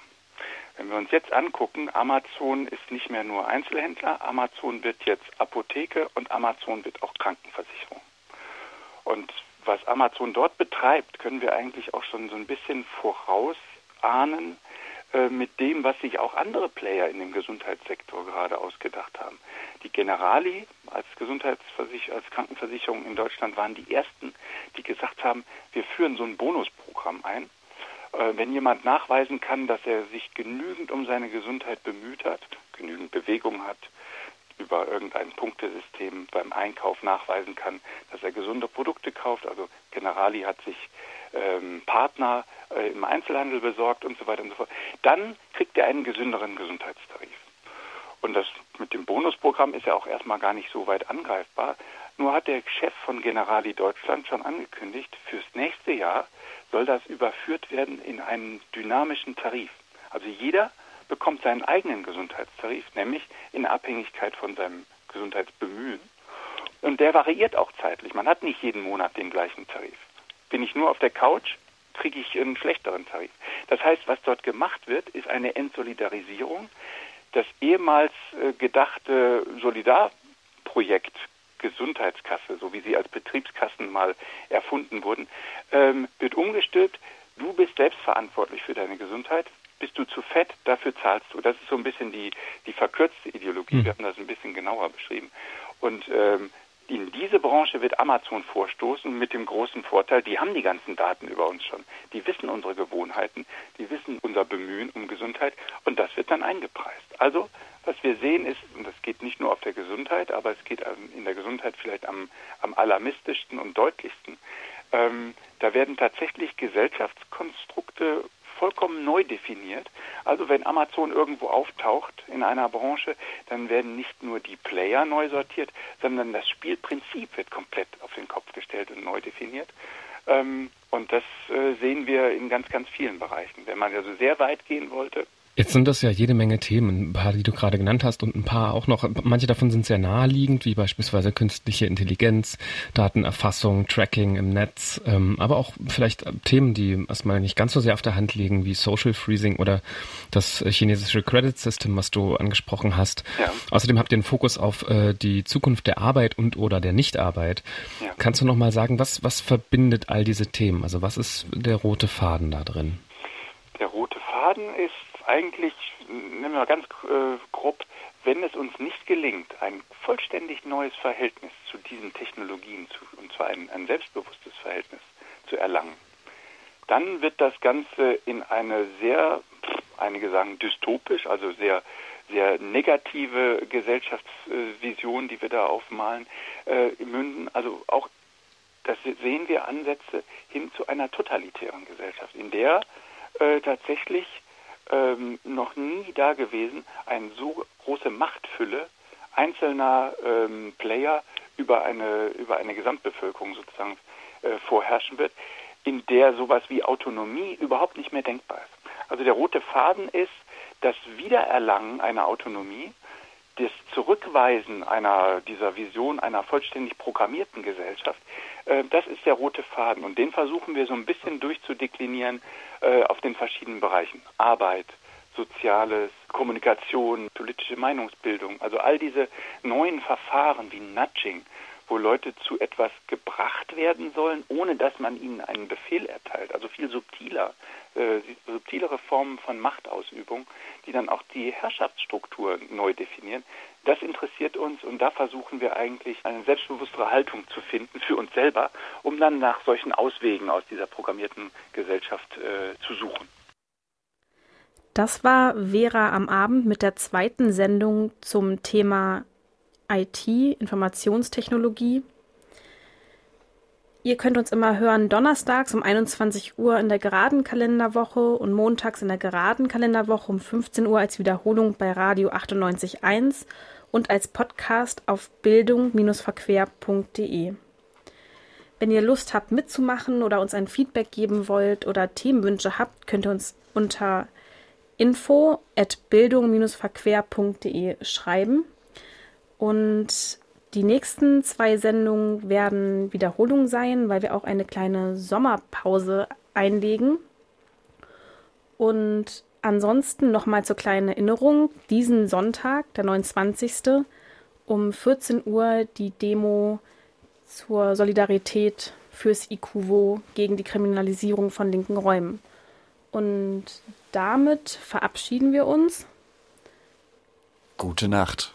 Wenn wir uns jetzt angucken, Amazon ist nicht mehr nur Einzelhändler, Amazon wird jetzt Apotheke und Amazon wird auch Krankenversicherung. Und was Amazon dort betreibt, können wir eigentlich auch schon so ein bisschen vorausahnen äh, mit dem, was sich auch andere Player in dem Gesundheitssektor gerade ausgedacht haben. Die Generali als Gesundheitsversicherung, als Krankenversicherung in Deutschland waren die ersten, die gesagt haben, wir führen so ein Bonusprogramm ein. Äh, wenn jemand nachweisen kann, dass er sich genügend um seine Gesundheit bemüht hat, genügend Bewegung hat, über irgendein Punktesystem beim Einkauf nachweisen kann, dass er gesunde Produkte kauft. Also Generali hat sich ähm, Partner äh, im Einzelhandel besorgt und so weiter und so fort. Dann kriegt er einen gesünderen Gesundheitstarif. Und das mit dem Bonusprogramm ist ja auch erstmal gar nicht so weit angreifbar. Nur hat der Chef von Generali Deutschland schon angekündigt, fürs nächste Jahr soll das überführt werden in einen dynamischen Tarif. Also jeder bekommt seinen eigenen Gesundheitstarif, nämlich in Abhängigkeit von seinem Gesundheitsbemühen. Und der variiert auch zeitlich. Man hat nicht jeden Monat den gleichen Tarif. Bin ich nur auf der Couch, kriege ich einen schlechteren Tarif. Das heißt, was dort gemacht wird, ist eine Entsolidarisierung. Das ehemals äh, gedachte Solidarprojekt Gesundheitskasse, so wie sie als Betriebskassen mal erfunden wurden, ähm, wird umgestülpt. Du bist selbstverantwortlich für deine Gesundheit bist du zu fett, dafür zahlst du. Das ist so ein bisschen die, die verkürzte Ideologie. Mhm. Wir haben das ein bisschen genauer beschrieben. Und ähm, in diese Branche wird Amazon vorstoßen mit dem großen Vorteil, die haben die ganzen Daten über uns schon. Die wissen unsere Gewohnheiten, die wissen unser Bemühen um Gesundheit und das wird dann eingepreist. Also, was wir sehen ist, und das geht nicht nur auf der Gesundheit, aber es geht in der Gesundheit vielleicht am, am alarmistischsten und deutlichsten, ähm, da werden tatsächlich Gesellschaftskonstrukte vollkommen neu definiert. Also wenn Amazon irgendwo auftaucht in einer Branche, dann werden nicht nur die Player neu sortiert, sondern das Spielprinzip wird komplett auf den Kopf gestellt und neu definiert. Ähm, und das äh, sehen wir in ganz, ganz vielen Bereichen. Wenn man also sehr weit gehen wollte, Jetzt sind das ja jede Menge Themen, ein paar, die du gerade genannt hast und ein paar auch noch. Manche davon sind sehr naheliegend, wie beispielsweise künstliche Intelligenz, Datenerfassung, Tracking im Netz, ähm, aber auch vielleicht Themen, die erstmal nicht ganz so sehr auf der Hand liegen, wie Social Freezing oder das chinesische Credit System, was du angesprochen hast. Ja. Außerdem habt ihr einen Fokus auf äh, die Zukunft der Arbeit und oder der Nichtarbeit. Ja. Kannst du noch mal sagen, was, was verbindet all diese Themen? Also was ist der rote Faden da drin? Der rote Faden ist eigentlich, nehmen wir ganz äh, grob, wenn es uns nicht gelingt, ein vollständig neues Verhältnis zu diesen Technologien, zu, und zwar ein, ein selbstbewusstes Verhältnis zu erlangen, dann wird das Ganze in eine sehr, einige sagen dystopisch, also sehr, sehr negative Gesellschaftsvision, die wir da aufmalen, äh, münden. Also auch, das sehen wir Ansätze hin zu einer totalitären Gesellschaft, in der äh, tatsächlich ähm, noch nie da gewesen, eine so große Machtfülle einzelner ähm, Player über eine, über eine Gesamtbevölkerung sozusagen äh, vorherrschen wird, in der sowas wie Autonomie überhaupt nicht mehr denkbar ist. Also der rote Faden ist das Wiedererlangen einer Autonomie, das Zurückweisen einer, dieser Vision einer vollständig programmierten Gesellschaft, äh, das ist der rote Faden. Und den versuchen wir so ein bisschen durchzudeklinieren äh, auf den verschiedenen Bereichen. Arbeit, Soziales, Kommunikation, politische Meinungsbildung. Also all diese neuen Verfahren wie Nudging, wo Leute zu etwas gebracht werden sollen, ohne dass man ihnen einen Befehl erteilt. Also viel subtiler, äh, subtilere Formen von Machtausübung, die dann auch die Herrschaftsstruktur neu definieren. Das interessiert uns und da versuchen wir eigentlich eine selbstbewusstere Haltung zu finden für uns selber, um dann nach solchen Auswegen aus dieser programmierten Gesellschaft äh, zu suchen. Das war Vera am Abend mit der zweiten Sendung zum Thema IT, Informationstechnologie. Ihr könnt uns immer hören donnerstags um 21 Uhr in der geraden Kalenderwoche und montags in der geraden Kalenderwoche um 15 Uhr als Wiederholung bei Radio 98.1 und als Podcast auf bildung-verquer.de. Wenn ihr Lust habt mitzumachen oder uns ein Feedback geben wollt oder Themenwünsche habt, könnt ihr uns unter info at bildung-verquer.de schreiben. Und die nächsten zwei Sendungen werden Wiederholungen sein, weil wir auch eine kleine Sommerpause einlegen. Und ansonsten nochmal zur kleinen Erinnerung, diesen Sonntag, der 29. um 14 Uhr die Demo zur Solidarität fürs IQVO gegen die Kriminalisierung von linken Räumen. Und damit verabschieden wir uns. Gute Nacht.